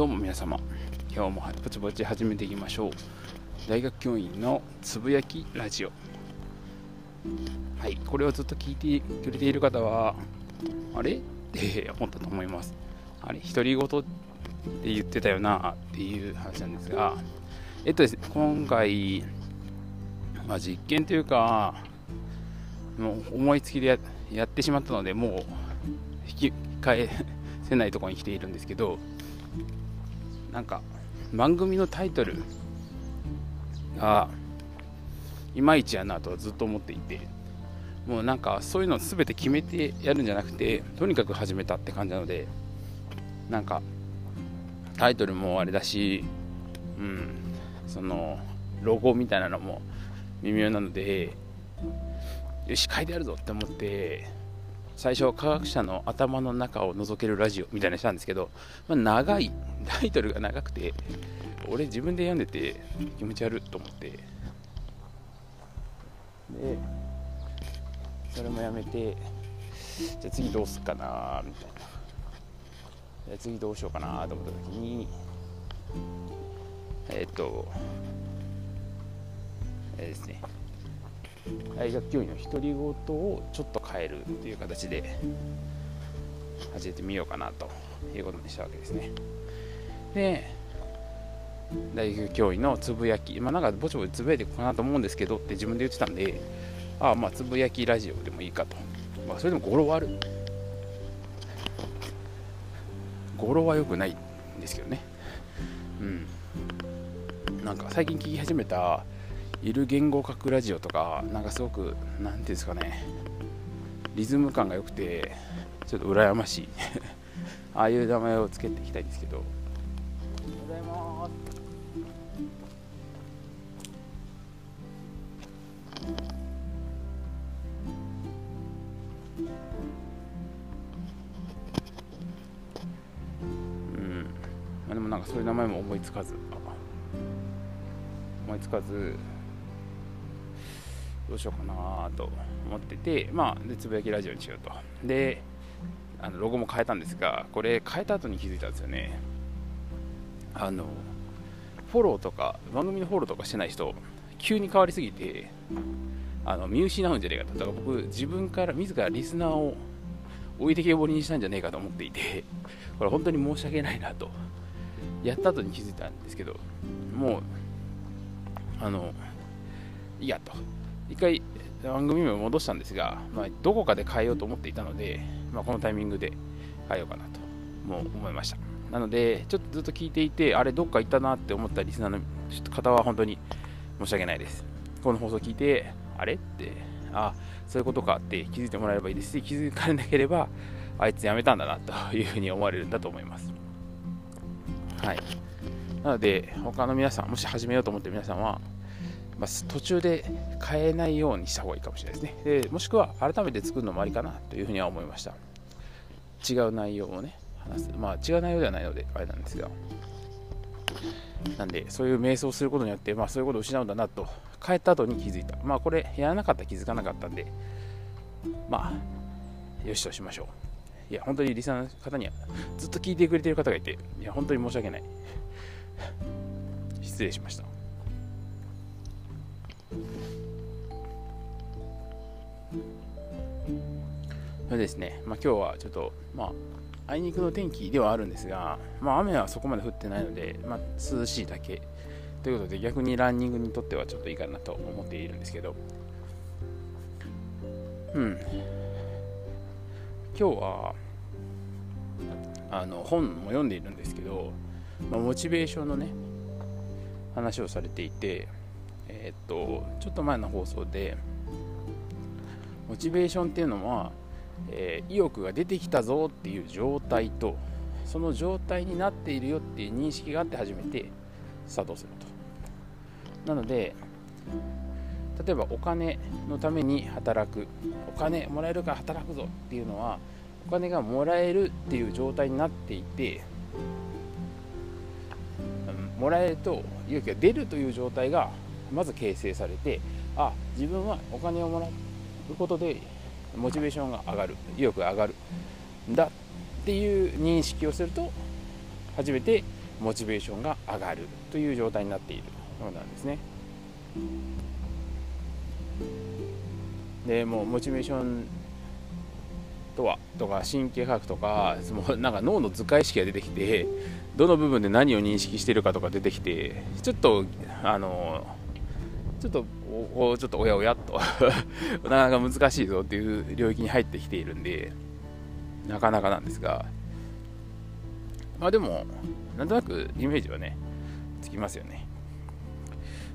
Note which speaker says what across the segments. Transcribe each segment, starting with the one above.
Speaker 1: どうも皆様。今日もぼちぼち始めていきましょう。大学教員のつぶやきラジオ。はいこれをずっと聞いてくれている方はあれ？って思ったと思います。あれ独り言って言ってたよなっていう話なんですが。えっとですね今回、まあ、実験というかもう思いつきでやってしまったのでもう引き返せないところに来ているんですけどなんか番組のタイトルがいまいちやなとはずっと思っていてもうなんかそういうの全て決めてやるんじゃなくてとにかく始めたって感じなのでなんかタイトルもあれだしうんそのロゴみたいなのも微妙なのでよし書いてあるぞって思って最初科学者の頭の中を覗けるラジオみたいなしたんですけど、まあ、長いタイトルが長くて俺自分で読んでて気持ち悪いと思って。でそれもやめてじゃあ次どうすっかなみたいな。次どうしようかなと思った時にえっ、とえー、ですね。大学教員の独り言をちょっと変えるっていう形で始めてみようかなということにしたわけですね。で大学教員のつぶやきまあなんかぼちぼちつぶやいていこうかなと思うんですけどって自分で言ってたんでああまあつぶやきラジオでもいいかと。まあそれでも語呂はある語呂は良くないんですけどね。うん。なんか最近聞き始めたいる言語学ラジオとかなんかすごく何ていうんですかね。リズム感が良くてちょっと羨ましい。ああいう名前をつけていきたいんですけど。ございますうん。まあでもなんかそういう名前も思いつかず。思いつかず。どうしようかなと。思ってて、まあ、でつぶやきラジオにしようと。で、あのロゴも変えたんですが、これ変えた後に気づいたんですよね。あの、フォローとか、番組のフォローとかしてない人、急に変わりすぎて、あの見失うんじゃねえかと。だから僕、自分から、自らリスナーを置いてけぼりにしたんじゃねえかと思っていて、これ本当に申し訳ないなと。やった後に気づいたんですけど、もう、あの、いいやと。一回番組名を戻したんですが、まあ、どこかで変えようと思っていたので、まあ、このタイミングで変えようかなとも思いました。なのでちょっとずっと聞いていてあれどっか行ったなって思ったリスナーの方は本当に申し訳ないです。この放送聞いてあれ？ってあそういうことかって気づいてもらえればいいですし気づかれなければあいつ辞めたんだなというふうに思われるんだと思います。はい。なので他の皆さんもし始めようと思ってる皆さんはまあ、途中で変えないようにした方がいいかもしれないですね。でもしくは改めて作るのもありかなというふうには思いました。違う内容をね、話す。まあ違う内容ではないので、あれなんですが。なんで、そういう瞑想をすることによって、まあそういうことを失うんだなと、変えた後に気づいた。まあこれ、やらなかったら気づかなかったんで、まあ、よしとしましょう。いや、本当にリサの方には、ずっと聞いてくれてる方がいて、いや、本当に申し訳ない。失礼しました。それですね、まあ、今日はちょっと、まあ、あいにくの天気ではあるんですが、まあ、雨はそこまで降ってないので、まあ、涼しいだけ。ということで逆にランニングにとってはちょっといいかなと思っているんですけど。うん。今日はあの本も読んでいるんですけど、まあ、モチベーションのね話をされていてえー、っとちょっと前の放送でモチベーションっていうのは、えー、意欲が出てきたぞっていう状態とその状態になっているよっていう認識があって初めてスタートすると。なので例えばお金のために働くお金もらえるから働くぞっていうのはお金がもらえるっていう状態になっていてもらえると意欲が出るという状態がまず形成されてあ自分はお金をもらうことでモチベーションが上がる意欲が上がるんだっていう認識をすると初めてモチベーションが上がるという状態になっているものなんですね。でもうモチベーションとはとか神経科学とかもうなんか脳の図解意識が出てきてどの部分で何を認識しているかとか出てきてちょっとあのちょっとおちょっとおやおやと。なかなか難しいぞっていう領域に入ってきているんでなかなかなんですが。まあでもなんとなくイメージはねつきますよね。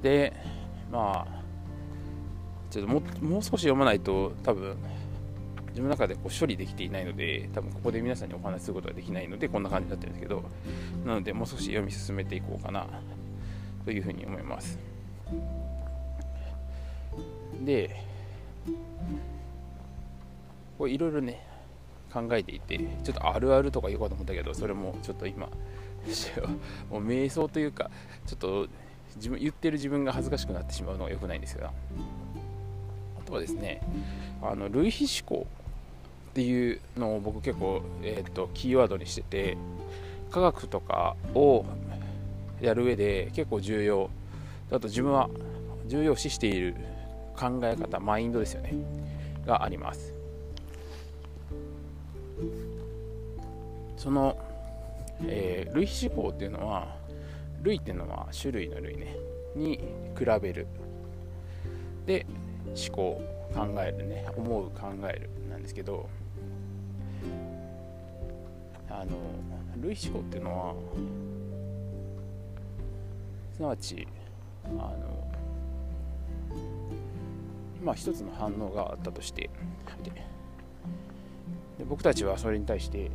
Speaker 1: でまあちょっとももう少し読まないと多分自分の中でこう処理できていないので多分ここで皆さんにお話しすることができないのでこんな感じになってるんですけどなのでもう少し読み進めていこうかなというふうに思います。でこれいろいろね考えていてちょっとあるあるとか言おうかと思ったけどそれもちょっと今 もう瞑想というかちょっと自分言ってる自分が恥ずかしくなってしまうのが良くないんですがあとはですねあの類比思考っていうのを僕結構、えーと、キーワードにしてて科学とかをやる上で結構重要。あと自分は重要視している考え方マインドですよね。があります。その、えー、類比思考っていうのは類っていうのは種類の類ね。に比べる。で思考考えるね。思う考える。なんですけどあの類思考っていうのはすなわちあのまあ、一つの反応があったとしてで僕たちはそれに対して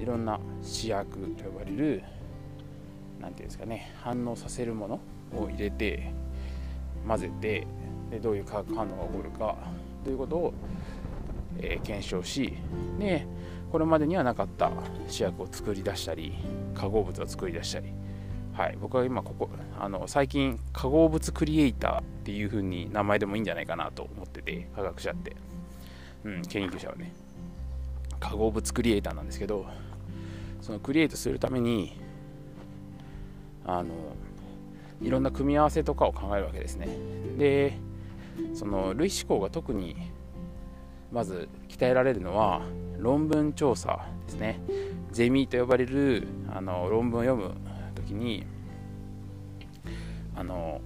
Speaker 1: いろんな試薬と呼ばれる何ていうんですかね反応させるものを入れて混ぜてでどういう化学反応が起こるかということを、えー、検証しでこれまでにはなかった試薬を作り出したり化合物を作り出したりはい、僕は今ここあの最近化合物クリエイターっていう風に名前でもいいんじゃないかなと思ってて科学者って、うん、研究者はね。化合物クリエイターなんですけどそのクリエイトするためにあのいろんな組み合わせとかを考えるわけですね。でその類思考が特にまず鍛えられるのは論文調査ですね。ゼミと呼ばれるあの論文を読む時にあの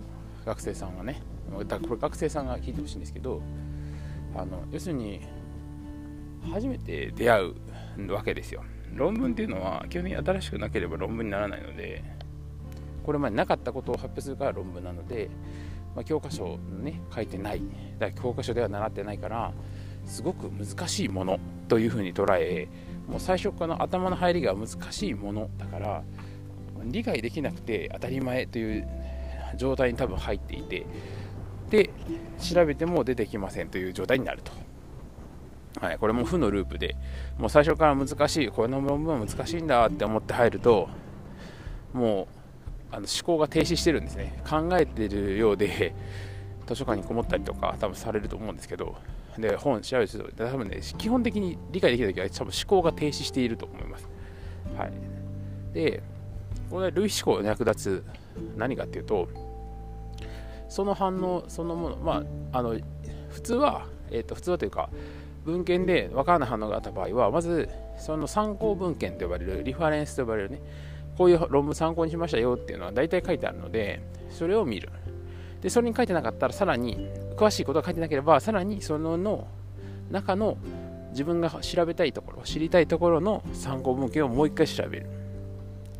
Speaker 1: 学生さんがねこれ学生さんが聞いてほしいんですけどあの要するに初めて出会うわけですよ。論文っていうのは基本的に新しくなければ論文にならないのでこれまでなかったことを発表するから論文なので、まあ、教科書ね書いてないだから教科書では習ってないからすごく難しいものというふうに捉えもう最初から頭の入りが難しいものだから理解できなくて当たり前という状態に多分入っていてで調べても出てきませんという状態になると。はい、これも負のループでもう最初から難しいこの論文は難しいんだって思って入るともうあの思考が停止してるんですね。考えてるようで図書館にこもったりとか多分されると思うんですけどで本調べると多分ね基本的に理解できるときは多分思考が停止していると思います、はい、でこれ類思考に役立つ何かっていうとその反応そのものまああの普通は、えーと、普通はというか文献で分からない反応があった場合はまずその参考文献と呼ばれるリファレンスと呼ばれるねこういう論文参考にしましたよっていうのは大体書いてあるのでそれを見る。でそれに書いてなかったらさらに詳しいことが書いてなければさらにそのの中の自分が調べたいところ知りたいところの参考文献をもう一回調べる。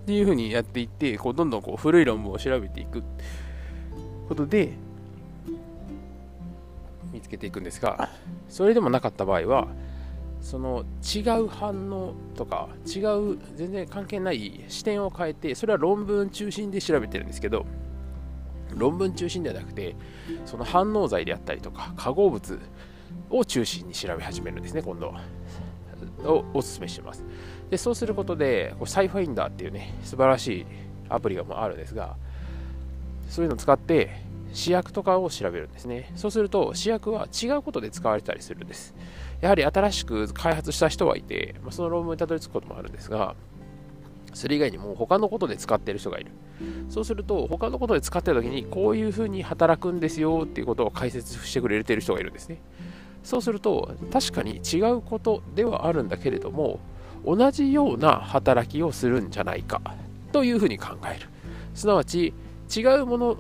Speaker 1: っていうふうにやっていってこうどんどんこう古い論文を調べていくことで見つけていくんですがそれでもなかった場合はその違う反応とか違う全然関係ない視点を変えてそれは論文中心で調べてるんですけど論文中心ではなくてその反応剤であったりとか化合物を中心に調べ始めるんですね今度は。をお勧めしますでそうすることでこサイファインダーっていうね素晴らしいアプリがもあるんですがそういうのを使って試薬とかを調べるんですねそうすると試薬は違うことで使われたりするんですやはり新しく開発した人はいて、まその論文にたどり着くこともあるんですが
Speaker 2: それ以外にも他のことで使ってる人がいる。そうすると、他のことで使ってる時に、こういうふうに働くんですよっていうことを解説してくれてる人がいるんですね。そうすると、確かに違うことではあるんだけれども、同じような働きをするんじゃないかというふうに考える。すなわち、違うもの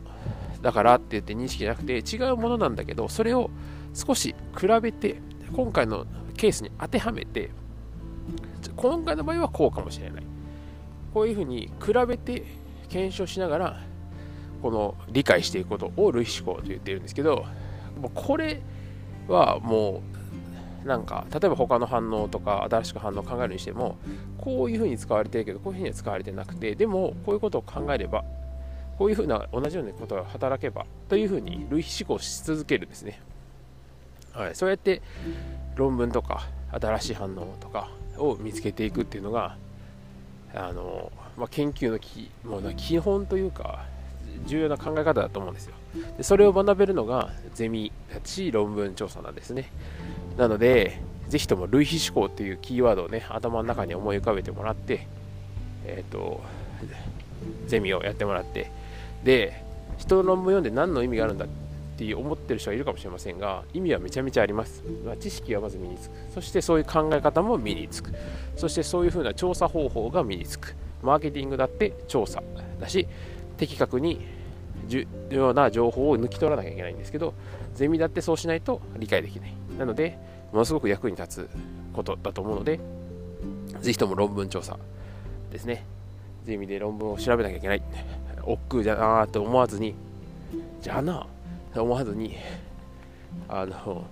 Speaker 2: だからって言って認識じゃなくて、違うものなんだけど、それを少し比べて、今回のケースに当てはめて、今回の場合はこうかもしれない。こういうふうに比べて検証しながら、この理解していくことを類思考と言ってるんですけど、もうこれはもう、なんか、例えば他の反応とか新しく反応を考えるにしても、こういうふうに使われてるけど、こういうふうには使われてなくて、でも、こういうことを考えれば、こういうふうな同じようなことが働けばというふうに類比思考し続けるんですね。はい、そうやって論文とか新しい反応とかを見つけていくっていうのがあの、まあ、研究のきもう基本というか重要な考え方だと思うんですよでそれを学べるのがゼミたち論文調査なんですね。なのでぜひとも類比思考っていうキーワードをね頭の中に思い浮かべてもらってえっ、ー、とゼミをやってもらってで人の論文読んで何の意味があるんだって思ってる人はいるかもしれませんが意味はめちゃめちゃあります、まあ、知識はまず身につく。そしてそういう考え方も身につく。そしてそういうふうな調査方法が身につく。マーケティングだって調査だし的確に重要な情報を抜き取らなきゃいけないんですけどゼミだってそうしないと理解できない。なのでものすごく役に立つことだと思うのでぜひとも論文調査ですね。ゼミで論文を調べなきゃいけない億劫じゃなーと思わずにじゃあな思わずにあの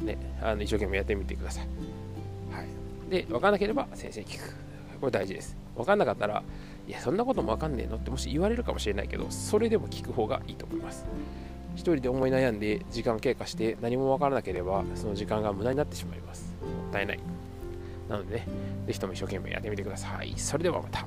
Speaker 2: ねあの一生懸命やってみてください、はい、で分かんなければ先生に聞く。これ大事です。分かんなかったらいやそんなこともわかんねえの？ってもし言われるかもしれないけどそれでも聞く方がいいと思います一人で思い悩んで時間経過して何もわからなければその時間が無駄になってしまいますもったいないなのでね、ぜひとも一生懸命やってみてください。それではまた。